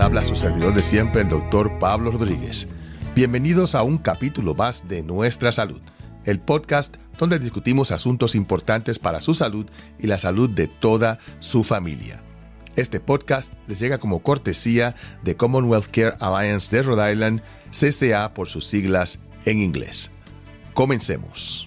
habla su servidor de siempre, el doctor Pablo Rodríguez. Bienvenidos a un capítulo más de Nuestra Salud, el podcast donde discutimos asuntos importantes para su salud y la salud de toda su familia. Este podcast les llega como cortesía de Commonwealth Care Alliance de Rhode Island, CCA por sus siglas en inglés. Comencemos.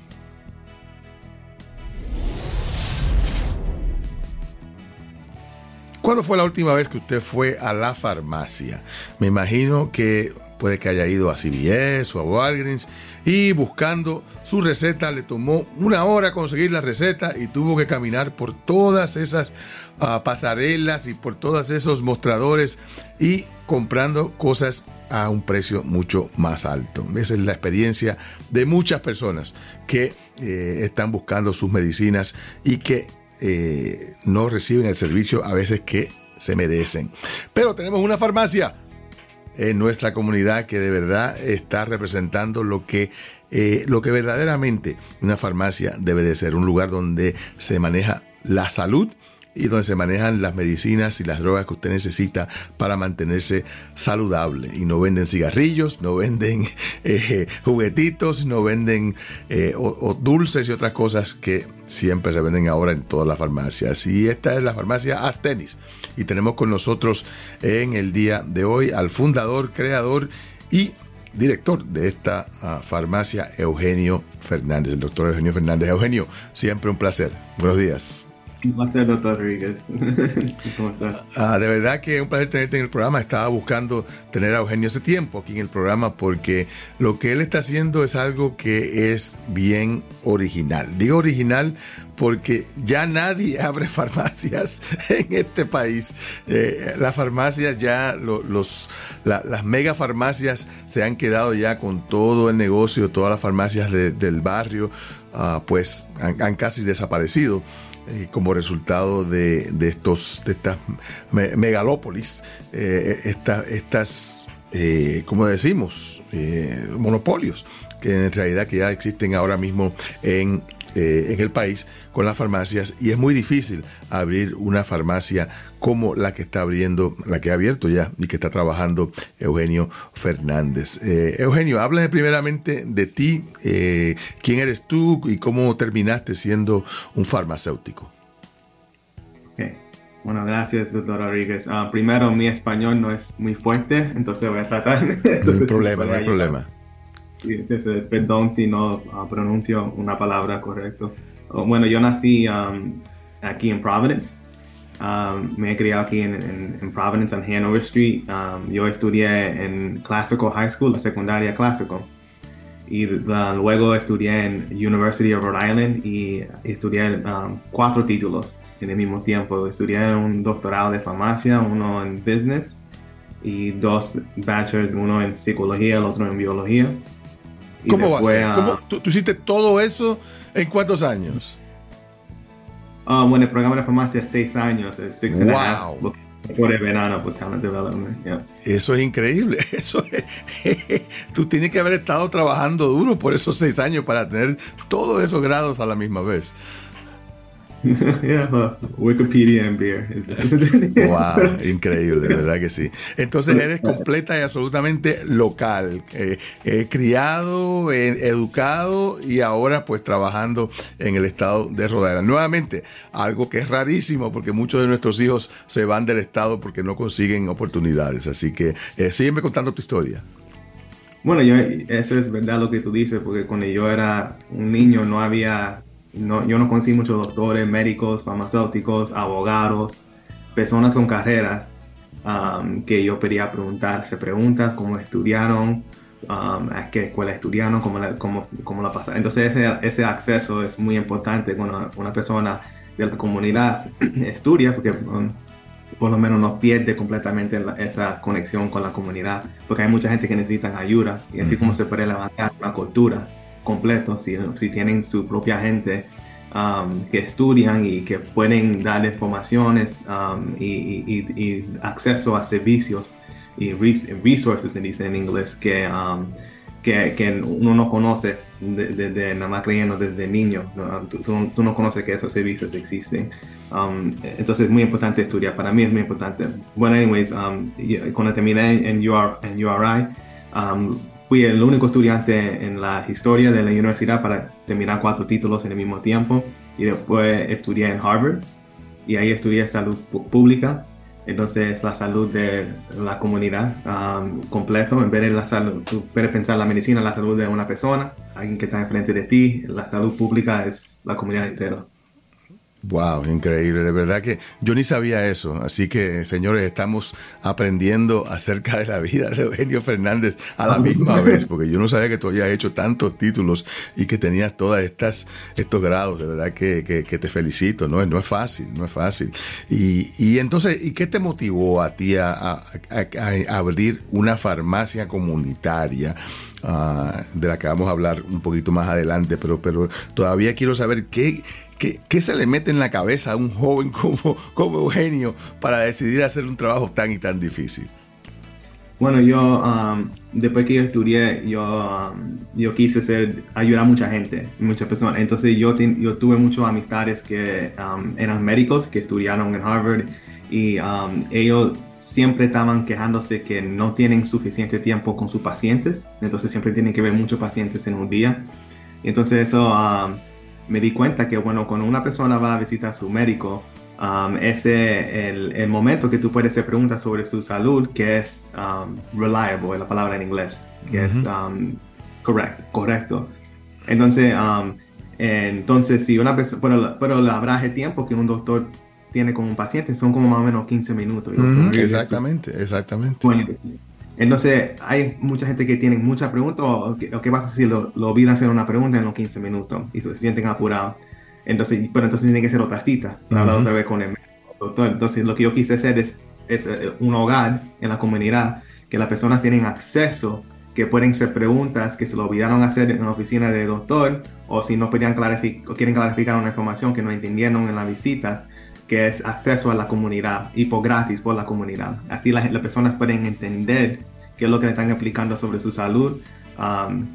¿Cuándo fue la última vez que usted fue a la farmacia? Me imagino que puede que haya ido a CVS o a Walgreens y buscando su receta le tomó una hora conseguir la receta y tuvo que caminar por todas esas ah, pasarelas y por todos esos mostradores y comprando cosas a un precio mucho más alto. Esa es la experiencia de muchas personas que eh, están buscando sus medicinas y que eh, no reciben el servicio a veces que se merecen. Pero tenemos una farmacia en nuestra comunidad que de verdad está representando lo que, eh, lo que verdaderamente una farmacia debe de ser, un lugar donde se maneja la salud y donde se manejan las medicinas y las drogas que usted necesita para mantenerse saludable. Y no venden cigarrillos, no venden eh, juguetitos, no venden eh, dulces y otras cosas que siempre se venden ahora en todas las farmacias. Y esta es la farmacia Astenis. Y tenemos con nosotros en el día de hoy al fundador, creador y director de esta ah, farmacia, Eugenio Fernández, el doctor Eugenio Fernández. Eugenio, siempre un placer. Buenos días. Doctor Rodríguez. ¿Cómo estás? Ah, de verdad que es un placer tenerte en el programa. Estaba buscando tener a Eugenio hace tiempo aquí en el programa porque lo que él está haciendo es algo que es bien original. Digo original porque ya nadie abre farmacias en este país. Eh, las farmacias ya, los, las mega farmacias se han quedado ya con todo el negocio, todas las farmacias del barrio, ah, pues han casi desaparecido. Eh, como resultado de, estos, de estas megalópolis, eh, estas, eh, como decimos, monopolios que en realidad que ya existen ahora mismo en eh, en el país con las farmacias y es muy difícil abrir una farmacia como la que está abriendo, la que ha abierto ya y que está trabajando Eugenio Fernández. Eh, Eugenio, háblame primeramente de ti, eh, quién eres tú y cómo terminaste siendo un farmacéutico. Bueno, gracias, doctor Rodríguez. Ah, primero, mi español no es muy fuerte, entonces voy a tratar. no hay problema, no hay problema perdón si no ah, pronuncio una palabra correcta. Oh, bueno, yo nací um, aquí en Providence. Um, me he criado aquí en, Providence, en Hanover Street. Um, yo estudié en Classical High School, la secundaria clásico. Y luego estudié en University of Rhode Island y estudié cuatro títulos en el mismo tiempo. Estudié un doctorado de farmacia, uno en business y dos bachelors, uno en psicología, el otro en biología. ¿Cómo va a ser? ¿Tú, hiciste todo eso en cuántos años? Ah, bueno, el programa de farmacia es seis años, es six wow. por el verano, por talent development. Eso es increíble. Eso tú tienes que haber estado trabajando duro por esos seis años para tener todos esos grados a la misma vez. Wikipedia and beer. wow, increíble, de verdad que sí. Entonces eres completa y absolutamente local, eh, eh, criado, eh, educado y ahora pues trabajando en el estado de Rhode Nuevamente, algo que es rarísimo porque muchos de nuestros hijos se van del estado porque no consiguen oportunidades. Así que sígueme contando tu historia. Bueno, yo, eso es verdad lo que tú dices, porque cuando yo era un niño no había no, yo no conocí muchos doctores, médicos, farmacéuticos, abogados, personas con carreras um, que yo quería preguntarse preguntas, cómo estudiaron, um, a qué escuela estudiaron, cómo la, cómo, cómo la pasaron. Entonces ese, ese, acceso es muy importante cuando una persona de la comunidad estudia, porque um, por lo menos no pierde completamente esa conexión con la comunidad, porque hay mucha gente que necesita ayuda y así como se puede levantar una cultura completo, si, si tienen su propia gente um, que estudian y que pueden dar informaciones um, y, acceso a servicios y resources, se dice en inglés, que, um, que, que, uno no conoce desde nada más creyendo desde niño. Tú, no conoces que esos servicios existen. Um, entonces es muy importante estudiar. Para mí es muy importante. Bueno, anyways, um, cuando terminé en, UR, en URI, um, fui el único estudiante en la historia de la universidad para terminar cuatro títulos en el mismo tiempo. Y después estudié en Harvard y ahí estudié salud pública entonces, la salud de la comunidad um, completo, en vez de la salud, puedes pensar la medicina, la salud de una persona, alguien que está enfrente de ti, la salud pública es la comunidad entera. Wow, increíble, de verdad que yo ni sabía eso, así que señores, estamos aprendiendo acerca de la vida de Eugenio Fernández a la misma vez, porque yo no sabía que tú habías hecho tantos títulos y que tenías todas estas estos grados, de verdad que, te felicito, no es, no es fácil, no es fácil. Y, entonces, ¿y qué te motivó a ti a, abrir una farmacia comunitaria? Ah, de la que vamos a hablar un poquito más adelante, pero, pero todavía quiero saber qué, ¿Qué, se le mete en la cabeza a un joven como, como Eugenio para decidir hacer un trabajo tan y tan difícil? Bueno, yo, um, después que yo estudié, yo, um, yo quise ser, ayudar a mucha gente, muchas personas. Entonces yo, yo tuve muchos amistades que um, eran médicos, que estudiaron en Harvard, y ellos siempre estaban quejándose que no tienen suficiente tiempo con sus pacientes, entonces siempre tienen que ver muchos pacientes en un día. Entonces eso me di cuenta que, bueno, cuando una persona va a visitar a su médico, um, ese el, el, momento que tú puedes hacer preguntas sobre su salud, que es um, reliable, es la palabra en inglés, que es um, correct, correcto. Entonces, um, entonces si una persona, pero, pero el abraje tiempo que un doctor tiene con un paciente son como más o menos 15 minutos. exactamente, exactamente. Entonces, hay mucha gente que tiene muchas preguntas, o, qué pasa si lo, lo olvidan hacer una pregunta en los 15 minutos y se sienten apurados. Entonces, pero entonces tiene que ser otra cita, hablar otra vez con el doctor. Entonces, lo que yo quise hacer es, es eh, un hogar en la comunidad que las personas tienen acceso, que pueden hacer preguntas que se lo olvidaron hacer en la oficina del doctor, o si no podían clarificar, o quieren clarificar una información que no entendieron en las visitas, que es acceso a la comunidad y por gratis por la comunidad. Así las, personas pueden entender qué es lo que le están explicando sobre su salud um,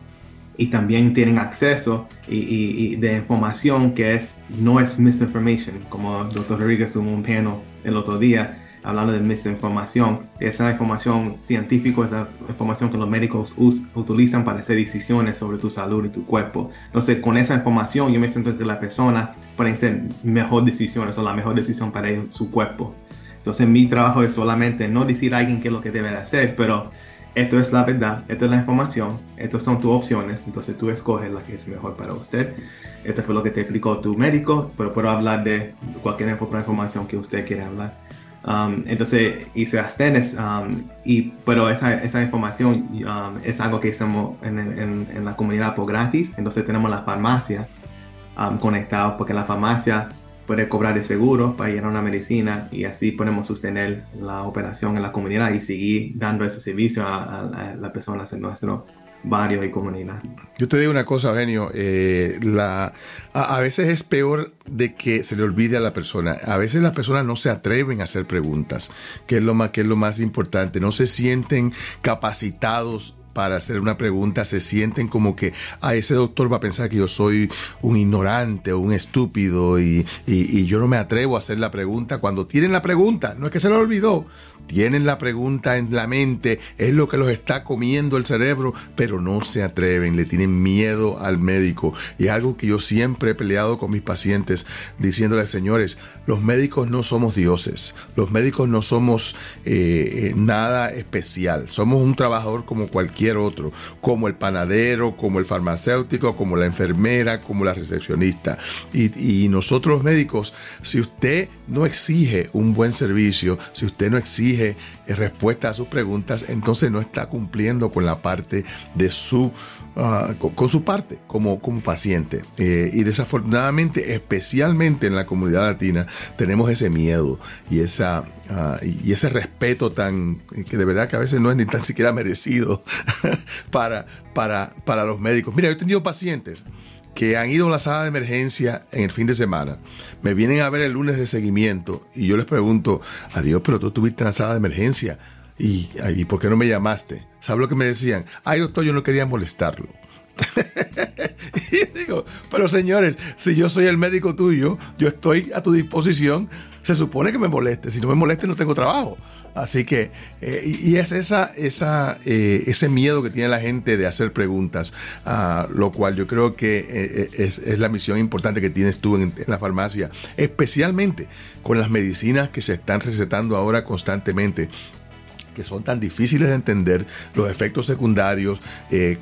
y también tienen acceso y, de información que es, no es misinformation, como el doctor Rodríguez tuvo un panel el otro día hablando de misinformación. Esa información científica es la información que los médicos utilizan para hacer decisiones sobre tu salud y tu cuerpo. Entonces, con esa información, yo me siento que las personas pueden hacer mejor decisiones o la mejor decisión para su cuerpo. Entonces, mi trabajo es solamente no decir a alguien qué es lo que debe de hacer, pero esto es la verdad, esta es la información, estas son tus opciones, entonces tú escoges la que es mejor para usted. Esto fue lo que te explicó tu médico, pero puedo hablar de cualquier información que usted quiera hablar. Um, entonces hice las tenis, um, y, pero esa, esa información um, es algo que hacemos en, en, en, la comunidad por gratis. Entonces tenemos la farmacia conectada porque la farmacia puede cobrar el seguro para a una medicina y así podemos sostener la operación en la comunidad y seguir dando ese servicio a, a las personas en nuestro barrio y comunidad. Yo te digo una cosa, Eugenio, eh, la, a, veces es peor de que se le olvide a la persona. A veces las personas no se atreven a hacer preguntas, que es lo más, que es lo más importante. No se sienten capacitados para hacer una pregunta, se sienten como que a ah, ese doctor va a pensar que yo soy un ignorante o un estúpido y, y, yo no me atrevo a hacer la pregunta cuando tienen la pregunta, no es que se lo olvidó, tienen la pregunta en la mente, es lo que los está comiendo el cerebro, pero no se atreven, le tienen miedo al médico. Y es algo que yo siempre he peleado con mis pacientes, diciéndoles, señores, los médicos no somos dioses, los médicos no somos eh, eh, nada especial, somos un trabajador como cualquier otro, como el panadero, como el farmacéutico, como la enfermera, como la recepcionista. Y, y nosotros médicos, si usted no exige un buen servicio, si usted no exige eh, respuesta a sus preguntas, entonces no está cumpliendo con la parte de su, ah, con, su parte como, como paciente. Eh, y desafortunadamente, especialmente en la comunidad latina, tenemos ese miedo y, esa, ah, y ese respeto tan, que de verdad que a veces no es ni tan siquiera merecido para, para, para los médicos. Mira, yo he tenido pacientes que han ido a la sala de emergencia en el fin de semana, me vienen a ver el lunes de seguimiento y yo les pregunto, adiós, pero tú estuviste en la sala de emergencia y, ¿por qué no me llamaste? ¿Sabes lo que me decían? Ay, doctor, yo no quería molestarlo. Pero señores, si yo soy el médico tuyo, yo estoy a tu disposición. Se supone que me moleste. Si no me moleste, no tengo trabajo. Así que, eh, y es esa, esa, eh, ese miedo que tiene la gente de hacer preguntas, uh, lo cual yo creo que eh, es, la misión importante que tienes tú en, en, la farmacia, especialmente con las medicinas que se están recetando ahora constantemente que son tan difíciles de entender, los efectos secundarios,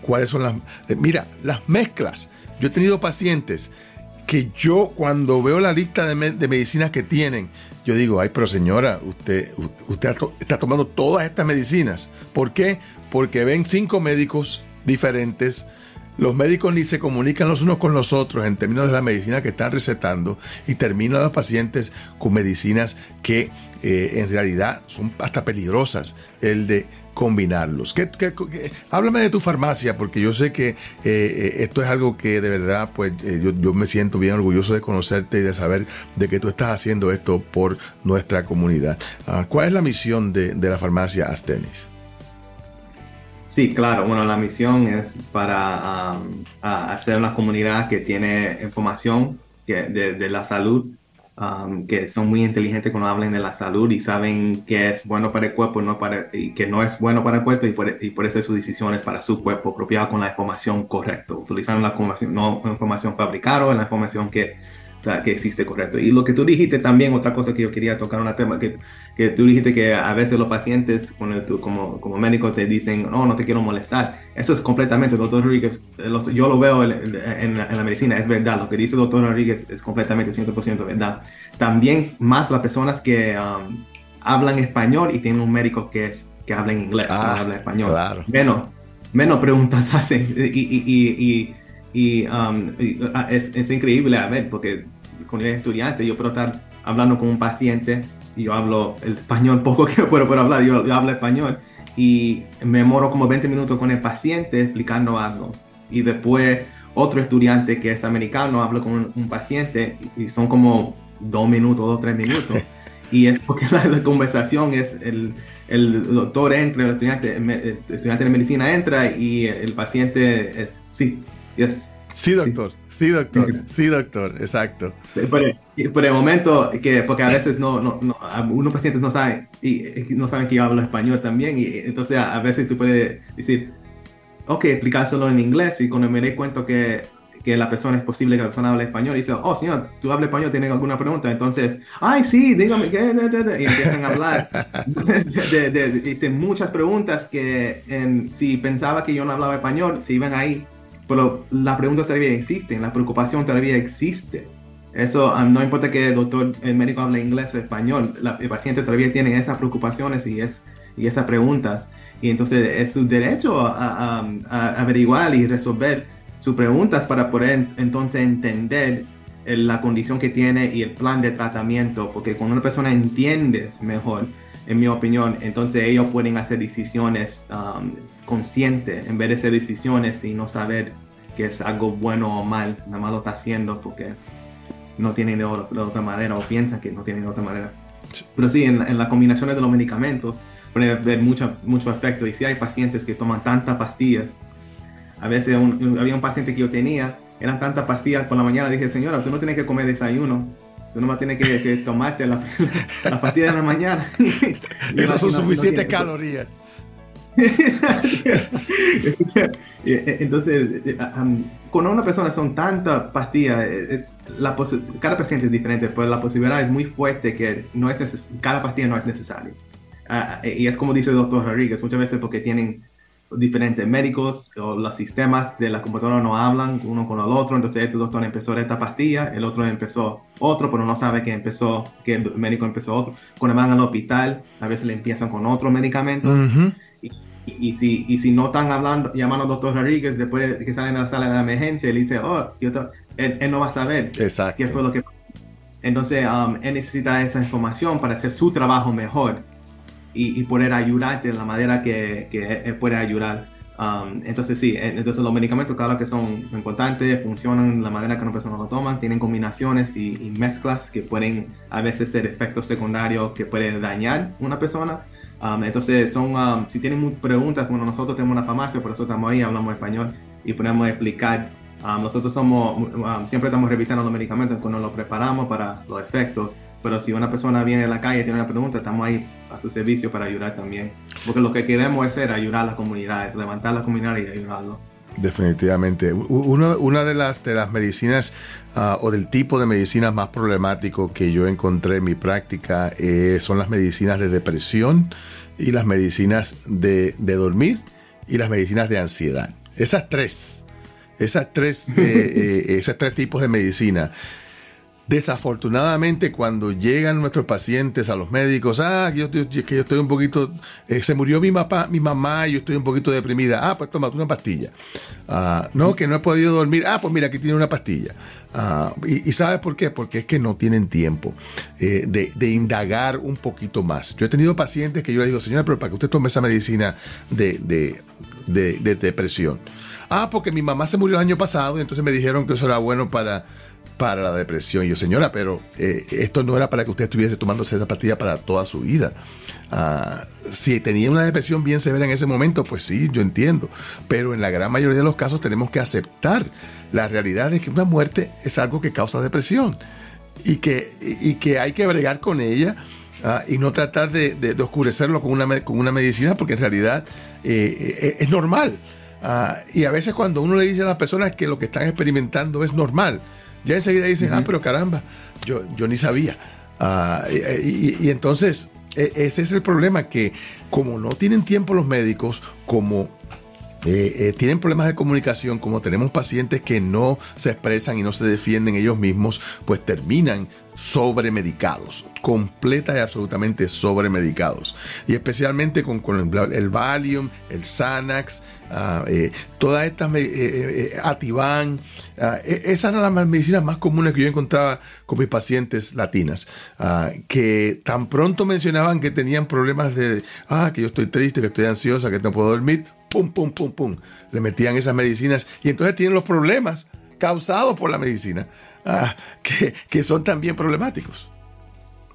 cuáles son las... Mira, las mezclas. Yo he tenido pacientes que yo cuando veo la lista de, me de, medicinas que tienen, yo digo, ay, pero señora, usted, está tomando todas estas medicinas. ¿Por qué? Porque ven cinco médicos diferentes. Los médicos ni se comunican los unos con los otros en términos de la medicina que están recetando y terminan los pacientes con medicinas que eh, en realidad son hasta peligrosas. El de combinarlos. Háblame de tu farmacia, porque yo sé que eh, esto es algo que de verdad, pues eh, yo, me siento bien orgulloso de conocerte y de saber de que tú estás haciendo esto por nuestra comunidad. Uh, ¿Cuál es la misión de, la farmacia Astenis? Sí, claro. Bueno, la misión es para um, hacer una comunidad que tiene información de la salud Um, que son muy inteligentes cuando hablan de la salud y saben que es bueno para el cuerpo no para, y que no es bueno para el cuerpo y por, y por eso sus decisiones para su cuerpo apropiado con la información correcta, utilizando la información, no información fabricada la información que, que existe correcto. Y lo que tú dijiste también, otra cosa que yo quería tocar, un tema que, que tú dijiste que a veces los pacientes tú, como, como médico te dicen, no, no te quiero molestar. Eso es completamente, doctor Rodríguez, yo lo veo en, en, en, la medicina, es verdad. Lo que dice el doctor Rodríguez es completamente 100% verdad. También más las personas que um, hablan español y tienen un médico que, es, que habla en inglés, ah, habla español. Claro. Menos, menos preguntas hacen. Y, y, y, y um, es, es, increíble a ver, porque cuando yo estudiante, yo puedo estar hablando con un paciente y yo hablo el español poco que puedo, puedo hablar, yo, yo, hablo español y me moro como 20 minutos con el paciente explicando algo. Y después otro estudiante que es americano habla con un, un paciente y son como dos minutos, dos, tres minutos. y es porque la, la conversación es el, el, doctor entra, el estudiante, el estudiante de medicina entra y el paciente es, sí, yes, Sí, doctor. Sí, doctor. Sí, doctor. Exacto. Por el, por el momento, que, porque a veces no, no, no, unos pacientes no saben, y no saben que yo hablo español también, y entonces a, veces tú puedes decir, ok, explicárselo en inglés, y cuando me doy cuenta que, que la persona es posible que la persona hable español, y dice, oh, señor, tú hablas español, ¿tienes alguna pregunta? Entonces, ay, sí, dígame, ¿qué? Y empiezan a hablar, de, de, de, dicen muchas preguntas que en, si pensaba que yo no hablaba español, se iban ahí pero la pregunta todavía existe, la preocupación todavía existe. Eso um, no importa que el doctor, el médico hable inglés o español, la, el paciente todavía tiene esas preocupaciones y, es, y esas preguntas. Y entonces es su derecho a, a, a averiguar y resolver sus preguntas para poder entonces entender la condición que tiene y el plan de tratamiento, porque cuando una persona entiende mejor, en mi opinión, entonces ellos pueden hacer decisiones um, conscientes en vez de hacer decisiones y no saber que es algo bueno o mal, nada más lo está haciendo porque no tienen de, de otra manera o piensan que no tienen de otra manera. Pero sí, en, en las combinaciones de los medicamentos puede haber muchos mucho aspectos y si hay pacientes que toman tantas pastillas, a veces un, había un paciente que yo tenía, eran tantas pastillas por la mañana, dije, señora, tú no tienes que comer desayuno, tú nomás tienes que, que tomarte la, la, pastilla de la mañana. Esas son suficientes no calorías. Entonces, um, con una persona son tantas pastillas, es, la cada paciente es diferente, pero la posibilidad es muy fuerte que no es cada pastilla no es necesaria. Uh, y es como dice el doctor Rodríguez, muchas veces porque tienen diferentes médicos o los sistemas de la computadora no hablan uno con el otro, entonces este doctor empezó esta pastilla, el otro empezó otro, pero no sabe que empezó, que el médico empezó otro. Cuando van al hospital, a veces le empiezan con otros medicamentos. Uh -huh. Y, y, si, y si no están hablando, llamando al doctor Rodríguez después de que salen de la sala de emergencia, él dice, oh, él, él, no va a saber Exacto. qué fue lo que Entonces, um, él necesita esa información para hacer su trabajo mejor y, y poder ayudarte de la manera que, que él puede ayudar. Um, entonces, sí, entonces los medicamentos, claro que son importantes, funcionan de la manera que una persona lo toma, tienen combinaciones y, y mezclas que pueden a veces ser efectos secundarios que pueden dañar una persona Um, entonces, son, um, si tienen preguntas, bueno, nosotros tenemos una farmacia, por eso estamos ahí, hablamos español y podemos explicar Um, nosotros somos, um, siempre estamos revisando los medicamentos cuando los preparamos para los efectos, pero si una persona viene a la calle y tiene una pregunta, estamos ahí a su servicio para ayudar también. Porque lo que queremos es ayudar a las comunidades, levantar la comunidad y ayudarlo. Definitivamente. una de las, de las medicinas ah, o del tipo de medicinas más problemático que yo encontré en mi práctica eh, son las medicinas de depresión y las medicinas de, de dormir y las medicinas de ansiedad. Esas tres, esas tres, eh, eh, esos tres tipos de medicina. Desafortunadamente, cuando llegan nuestros pacientes a los médicos, ah, que yo, que yo estoy un poquito, eh, se murió mi papá, mi mamá y yo estoy un poquito deprimida. Ah, pues toma una pastilla. Ah, no, que no he podido dormir. Ah, pues mira, aquí tiene una pastilla. Ah, y, sabes por qué? Porque es que no tienen tiempo de, indagar un poquito más. Yo he tenido pacientes que yo le digo, señora, pero para que usted tome esa medicina de, de depresión. Ah, porque mi mamá se murió el año pasado y entonces me dijeron que eso era bueno para, para la depresión. Y yo, señora, pero eh, esto no era para que usted estuviese tomándose esa pastilla para toda su vida. Ah, si tenía una depresión bien severa en ese momento, pues sí, yo entiendo. Pero en la gran mayoría de los casos tenemos que aceptar la realidad de que una muerte es algo que causa depresión y que, y que hay que bregar con ella. Ah, y no tratar de, oscurecerlo con una, con una medicina porque en realidad eh, eh, es normal. Ah, y a veces cuando uno le dice a las personas que lo que están experimentando es normal, ya enseguida dicen, ah, pero caramba, yo, yo ni sabía. Ah, y, entonces, e, ese es el problema, que como no tienen tiempo los médicos, como eh, eh, tienen problemas de comunicación, como tenemos pacientes que no se expresan y no se defienden ellos mismos, pues terminan sobremedicados, completa y absolutamente sobremedicados. Y especialmente con, el, Valium, el Xanax, uh, eh, todas estas, eh, eh, Ativan, ah, e, esas eran las medicinas más comunes que yo encontraba con mis pacientes latinas, ah, que tan pronto mencionaban que tenían problemas de, ah, que yo estoy triste, que estoy ansiosa, que no puedo dormir, pum, pum, pum, pum, le metían esas medicinas y entonces tienen los problemas causados por la medicina. Ah, que, son también problemáticos.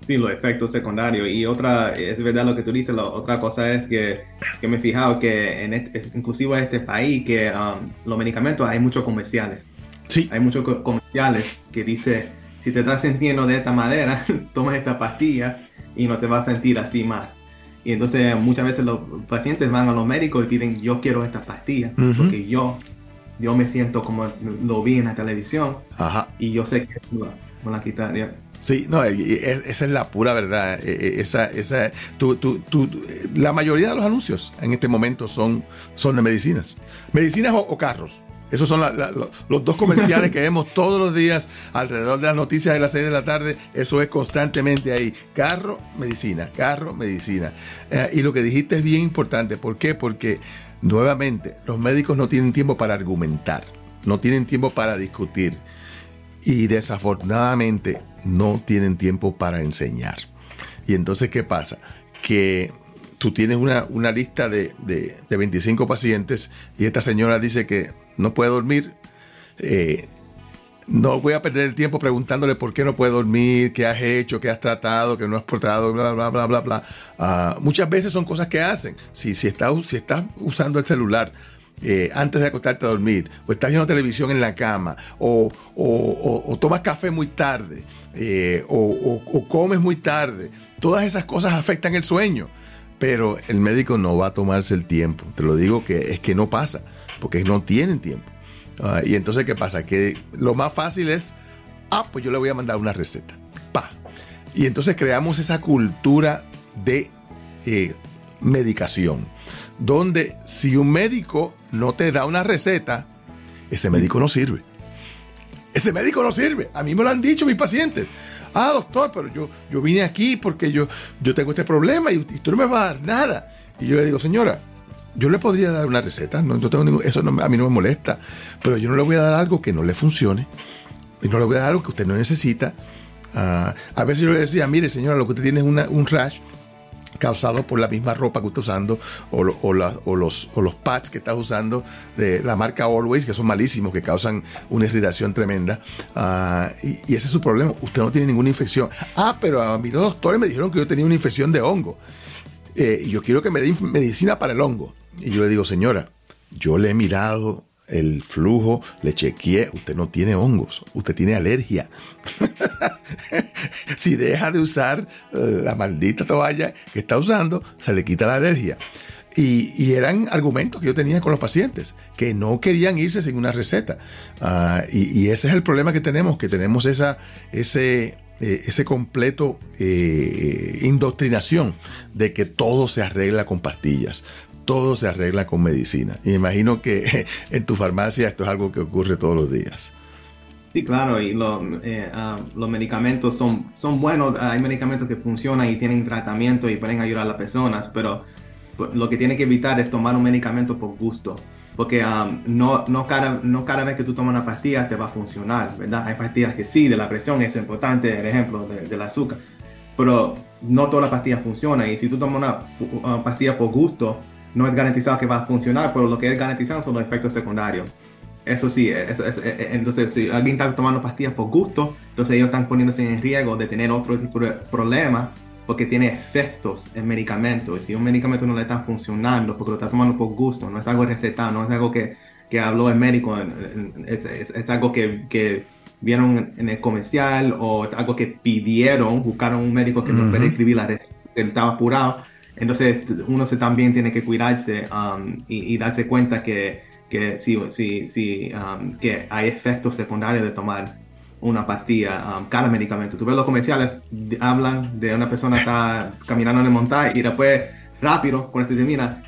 Sí, los efectos secundarios. Y otra, es verdad lo que tú dices, la otra cosa es que, que me he fijado que en este, inclusive en este país, que um, los medicamentos hay muchos comerciales. Sí. Hay muchos comerciales que dice, si te estás sintiendo de esta manera, toma esta pastilla y no te vas a sentir así más. Y entonces muchas veces los pacientes van a los médicos y piden, yo quiero esta pastilla, porque yo yo me siento como lo vi en la televisión y yo sé que me la quitaría. Sí, no, esa es la pura verdad. E, e, esa, esa, la mayoría de los anuncios en este momento son, son de medicinas. Medicinas o, carros. Esos son los dos comerciales que vemos todos los días alrededor de las noticias de las 6 de la tarde. Eso es constantemente ahí. Carro, medicina, carro, medicina. Eh, y lo que dijiste es bien importante. ¿Por qué? Porque Nuevamente, los médicos no tienen tiempo para argumentar, no tienen tiempo para discutir y desafortunadamente no tienen tiempo para enseñar. Y entonces, ¿qué pasa? Que tú tienes una, lista de, de, 25 pacientes y esta señora dice que no puede dormir. Eh, no voy a perder el tiempo preguntándole por qué no puede dormir, qué has hecho, qué has tratado, qué no has portado, bla, bla, bla, bla, bla. Ah, muchas veces son cosas que hacen. Si, si, estás, si usando el celular eh, antes de acostarte a dormir, o estás viendo televisión en la cama, o, tomas café muy tarde, eh, o, comes muy tarde, todas esas cosas afectan el sueño. Pero el médico no va a tomarse el tiempo. Te lo digo que es que no pasa, porque no tienen tiempo. Ah, y entonces, ¿qué pasa? Que lo más fácil es, ah, pues yo le voy a mandar una receta. Pa. Y entonces creamos esa cultura de eh, medicación, donde si un médico no te da una receta, ese médico no sirve. Ese médico no sirve. A mí me lo han dicho mis pacientes. Ah, doctor, pero yo, yo vine aquí porque yo, yo tengo este problema y, y tú no me vas a dar nada. Y yo le digo, señora, yo le podría dar una receta, no, tengo eso a mí no me molesta, pero yo no le voy a dar algo que no le funcione y no le voy a dar algo que usted no necesita. Ah, a veces yo le decía, mire señora, lo que usted tiene es un rash causado por la misma ropa que usted está usando o, los, pads que está usando de la marca Always, que son malísimos, que causan una irritación tremenda. Ah, y, ese es su problema. Usted no tiene ninguna infección. Ah, pero a mí los doctores me dijeron que yo tenía una infección de hongo. Eh, y yo quiero que me dé medicina para el hongo. Y yo le digo, señora, yo le he mirado el flujo, le chequeé, usted no tiene hongos, usted tiene alergia. si deja de usar eh, la maldita toalla que está usando, se le quita la alergia. Y, eran argumentos que yo tenía con los pacientes, que no querían irse sin una receta. Ah, y, ese es el problema que tenemos, que tenemos esa, ese, eh, ese completo eh, indoctrinación de que todo se arregla con pastillas, todo se arregla con medicina. Y imagino que en tu farmacia esto es algo que ocurre todos los días. Sí, claro, y eh, ah, los medicamentos son, son buenos, hay medicamentos que funcionan y tienen tratamiento y pueden ayudar a las personas, pero lo que tiene que evitar es tomar un medicamento por gusto, porque um, no, no, cada, no cada vez que tú tomas una pastilla te va a funcionar, ¿verdad? Hay pastillas que sí, de la presión es importante, el ejemplo de, del azúcar, pero no todas las pastillas funcionan y si tú tomas una, pastilla por gusto, no es garantizado que va a funcionar, pero lo que es garantizado son los efectos secundarios. Eso sí, e, e, entonces si alguien está tomando pastillas por gusto, entonces ellos están poniéndose en riesgo de tener otro tipo de problemas porque tiene efectos en medicamentos. Y si un medicamento no le está funcionando porque lo está tomando por gusto, no es algo recetado, no es algo que, que habló el médico, es, es, algo que, que, vieron en el comercial o es algo que pidieron, buscaron un médico que no puede escribir la receta, que estaba apurado. Entonces uno se también tiene que cuidarse um, y, darse cuenta que, que, sí, sí, um, que hay efectos secundarios de tomar una pastilla, um, cada medicamento. Tú ves los comerciales, hablan de una persona que está caminando en el montaje y después rápido, cuando se termina,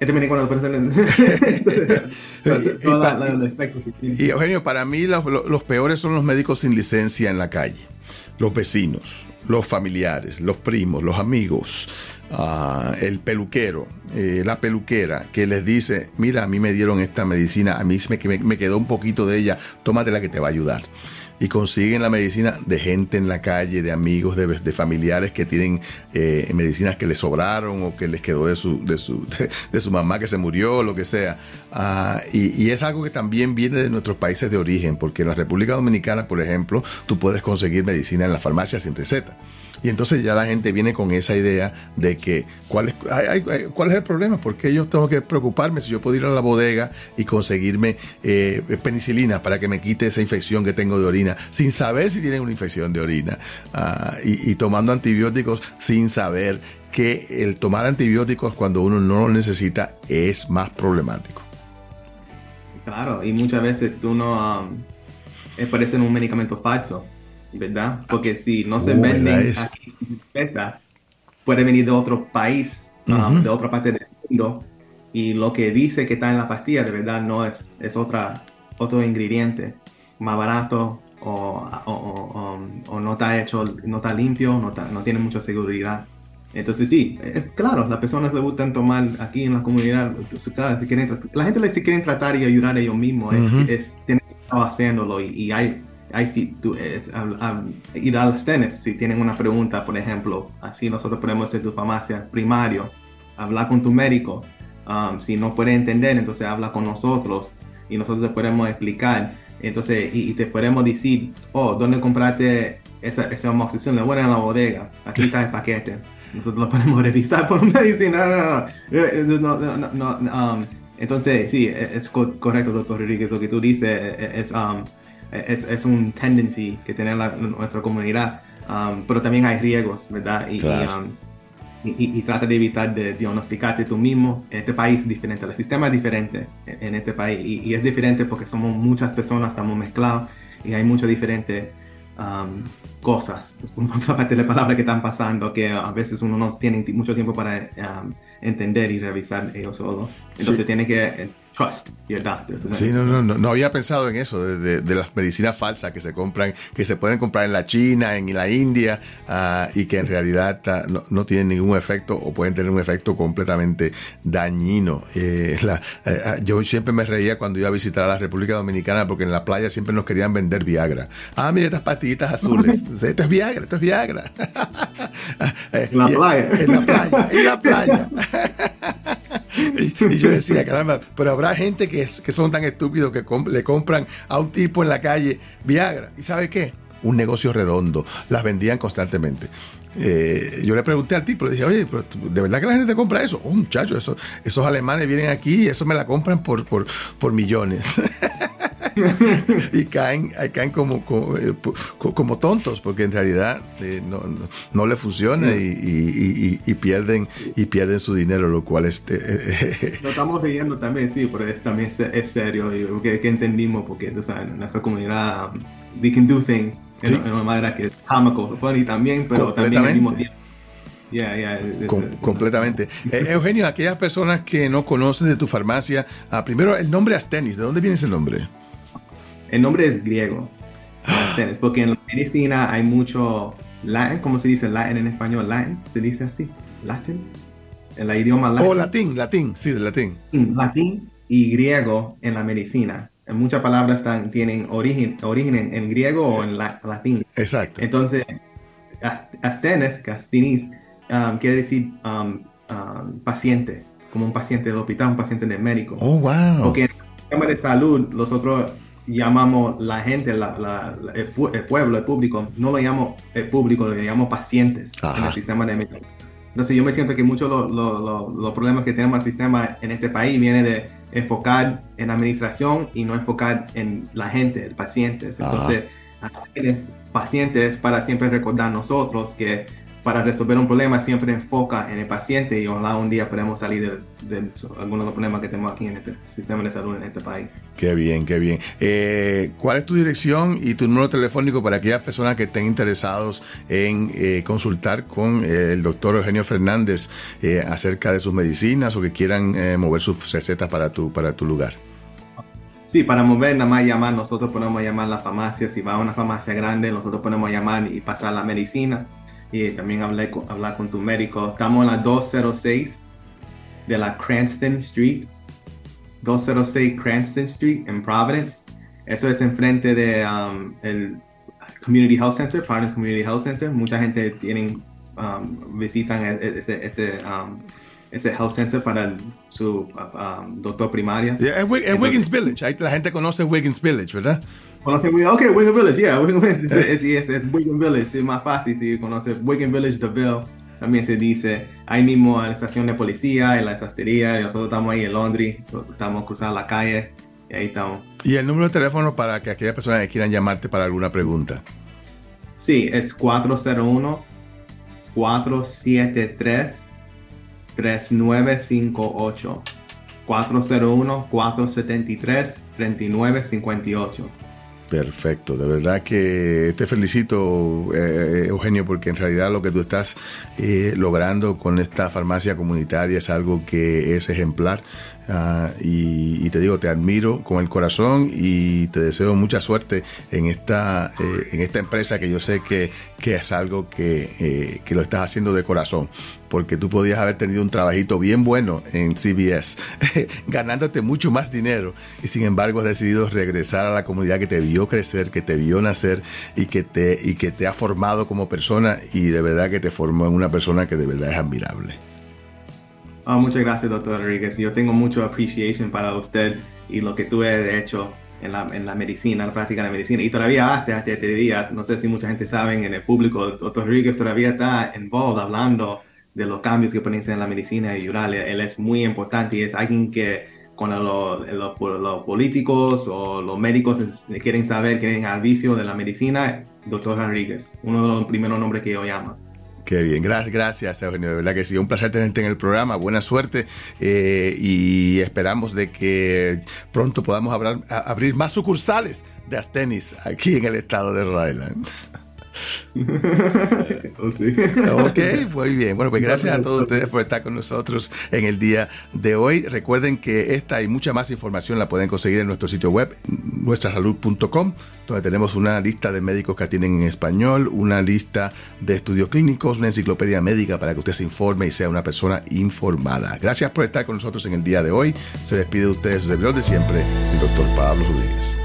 este medicamento y, Eugenio, para mí los, los, peores son los médicos sin licencia en la calle. Los vecinos, los familiares, los primos, los amigos, uh, el peluquero, eh, la peluquera, que les dice, mira, a mí me dieron esta medicina, a mí me, me quedó un poquito de ella, tómatela que te va a ayudar y consiguen la medicina de gente en la calle, de amigos, de, familiares que tienen eh, medicinas que les sobraron o que les quedó de su, de su, de, su mamá que se murió, lo que sea. Ah, y, y, es algo que también viene de nuestros países de origen, porque en la República Dominicana, por ejemplo, tú puedes conseguir medicina en la farmacia sin receta. Y entonces ya la gente viene con esa idea de que, ¿cuál es, ¿cuál es el problema? Porque yo tengo que preocuparme si yo puedo ir a la bodega y conseguirme eh, penicilina para que me quite esa infección que tengo de orina, sin saber si tienen una infección de orina, ah, y, tomando antibióticos sin saber que el tomar antibióticos cuando uno no lo necesita es más problemático. Claro, y muchas veces tú no um, parece un medicamento falso. ¿Verdad? Porque si no se venden aquí puede venir de otro país, um, de otra parte del mundo, y lo que dice que está en la pastilla de verdad no es, es otra, otro ingrediente más barato o, o, o, um, no está hecho, no está limpio, no, no tiene mucha seguridad. Entonces sí, claro, las personas le gustan tomar aquí en la comunidad, claro, la gente les quiere tratar y ayudar a ellos mismos, es, es, tienen que estar haciéndolo y, y hay ahí sí, tú, es, ir a los tenis, si tienen una pregunta, por ejemplo, así nosotros podemos hacer tu farmacia primario, hablar con tu médico, um, si no puede entender, entonces habla con nosotros y nosotros te podemos explicar, entonces, y, te podemos decir, oh, ¿dónde compraste esa, esa amoxicilina? Bueno, en la bodega, aquí está el paquete. Nosotros lo podemos revisar por medicina. No, no, no, no, um, entonces, sí, es, correcto, doctor Rodríguez, lo que tú dices es, um, es, es un tendency que tiene nuestra comunidad, um, pero también hay riesgos, ¿verdad? Um, y, y, trata de evitar de diagnosticarte tú mismo. En este país es diferente, el sistema es diferente en, este país y, es diferente porque somos muchas personas, estamos mezclados y hay muchas diferentes um, cosas, parte de la palabra que están pasando que a veces uno no tiene mucho tiempo para entender y revisar ellos solo. Entonces tiene que trust Sí, no, no, no, había pensado en eso, de, las medicinas falsas que se compran, que se pueden comprar en la China, en la India, ah, y que en realidad ah, no, tienen ningún efecto o pueden tener un efecto completamente dañino. Eh, eh, ah, yo siempre me reía cuando iba a visitar a la República Dominicana porque en la playa siempre nos querían vender Viagra. Ah, mira estas patillitas azules. esto es Viagra, esto es Viagra. en la playa. En la playa, en la playa. y, yo decía, caramba, pero habrá gente que, que son tan estúpidos que le compran a un tipo en la calle Viagra. ¿Y sabe qué? un negocio redondo, las vendían constantemente. Eh, yo le pregunté al tipo, le dije, oye, pero ¿de verdad que la gente te compra eso? Oh, muchacho, eso, esos alemanes vienen aquí y eso me la compran por, por, por millones. y caen, caen como, eh, como, tontos, porque en realidad eh, no, no, le funciona y, y, pierden, y pierden su dinero, lo cual este Lo estamos viendo también, sí, pero es, también es, serio, y que, que entendimos, porque en nuestra comunidad, they can do things en, una manera que es comical, funny también, pero también al mismo tiempo. completamente. Eh, Eugenio, aquellas personas que no conocen de tu farmacia, ah, primero el nombre Astenis, ¿de dónde viene ese nombre? El nombre es griego, porque en la medicina hay mucho latín, ¿cómo se dice latín en español? Latin, se dice así, latín, en la idioma latín. Oh, latín, latín, sí, de latín. Latín y griego en la medicina. Muchas palabras están, tienen origen, origen en, griego o en latín. Exacto. Entonces, astenes, castinis, um, quiere decir um, um, paciente, como un paciente del hospital, un paciente del médico. Oh, wow. Porque en el sistema de salud, nosotros llamamos la gente, el, pueblo, el público, no lo llamo el público, lo llamamos pacientes en el sistema de medicina. Entonces yo me siento que muchos de los problemas que tenemos el sistema en este país vienen de enfocar en administración y no enfocar en la gente, el paciente. Entonces, pacientes para siempre recordar nosotros que para resolver un problema siempre enfoca en el paciente y ojalá un día podamos salir de, algunos de los problemas que tenemos aquí en este sistema de salud en este país. Qué bien, qué bien. Eh, ¿Cuál es tu dirección y tu número telefónico para aquellas personas que estén interesados en eh, consultar con el doctor Eugenio Fernández eh, acerca de sus medicinas o que quieran mover sus recetas para tu, para tu lugar? Sí, para mover nada más llamar, nosotros podemos llamar a la farmacia, si va a una farmacia grande, nosotros podemos llamar y pasar la medicina y también hablé con, hablar con tu médico. Estamos en la 206 de la Cranston Street, 206 Cranston Street en Providence. Eso es enfrente de um, el Community Health Center, Providence Community Health Center. Mucha gente tienen, um, visitan e, e, ese, ese, um, ese health center para su doctor primaria. es, Wiggins Village. la gente conoce Wiggins Village, ¿verdad? Conoce muy ok, Wigan Village, yeah, Wigan Village, sí, es, es, Wigan Village, es más fácil si conoces Wigan Village Deville, también se dice, ahí mismo en la estación de policía, en la sastería, nosotros estamos ahí en Londres, estamos cruzando la calle, y ahí estamos. ¿Y el número de teléfono para que aquellas personas que quieran llamarte para alguna pregunta? Sí, es 401 473 3958 401 473 3958 Perfecto, de verdad que te felicito, eh, Eugenio, porque en realidad lo que tú estás eh, logrando con esta farmacia comunitaria es algo que es ejemplar. Ah, y, te digo, te admiro con el corazón y te deseo mucha suerte en esta, eh, en esta empresa que yo sé que, que es algo que, eh, que, lo estás haciendo de corazón, porque tú podías haber tenido un trabajito bien bueno en CBS, ganándote mucho más dinero y sin embargo has decidido regresar a la comunidad que te vio crecer, que te vio nacer y que te, y que te ha formado como persona y de verdad que te formó en una persona que de verdad es admirable. Oh, muchas gracias, doctor Rodríguez. Yo tengo mucho appreciation para usted y lo que tú has hecho en la, en la medicina, en la práctica de la medicina. Y todavía hace hasta este día, no sé si mucha gente sabe en el público, doctor Rodríguez todavía está involucrado hablando de los cambios que pueden ser en la medicina y oral. Él es muy importante y es alguien que cuando los políticos o los médicos quieren saber, quieren al vicio de la medicina, doctor Rodríguez, uno de los primeros nombres que yo llamo. Qué bien, gracias, gracias Eugenio, de verdad que sí, un placer tenerte en el programa, buena suerte eh, y esperamos de que pronto podamos abrir más sucursales de Astenis aquí en el estado de Rhode Island. Oh, ok, muy bien. Bueno, pues gracias a todos ustedes por estar con nosotros en el día de hoy. Recuerden que esta y mucha más información la pueden conseguir en nuestro sitio web, nuestrasalud.com, donde tenemos una lista de médicos que atienden en español, una lista de estudios clínicos, una enciclopedia médica para que usted se informe y sea una persona informada. Gracias por estar con nosotros en el día de hoy. Se despide de ustedes, su servidor de siempre, el doctor Pablo Rodríguez.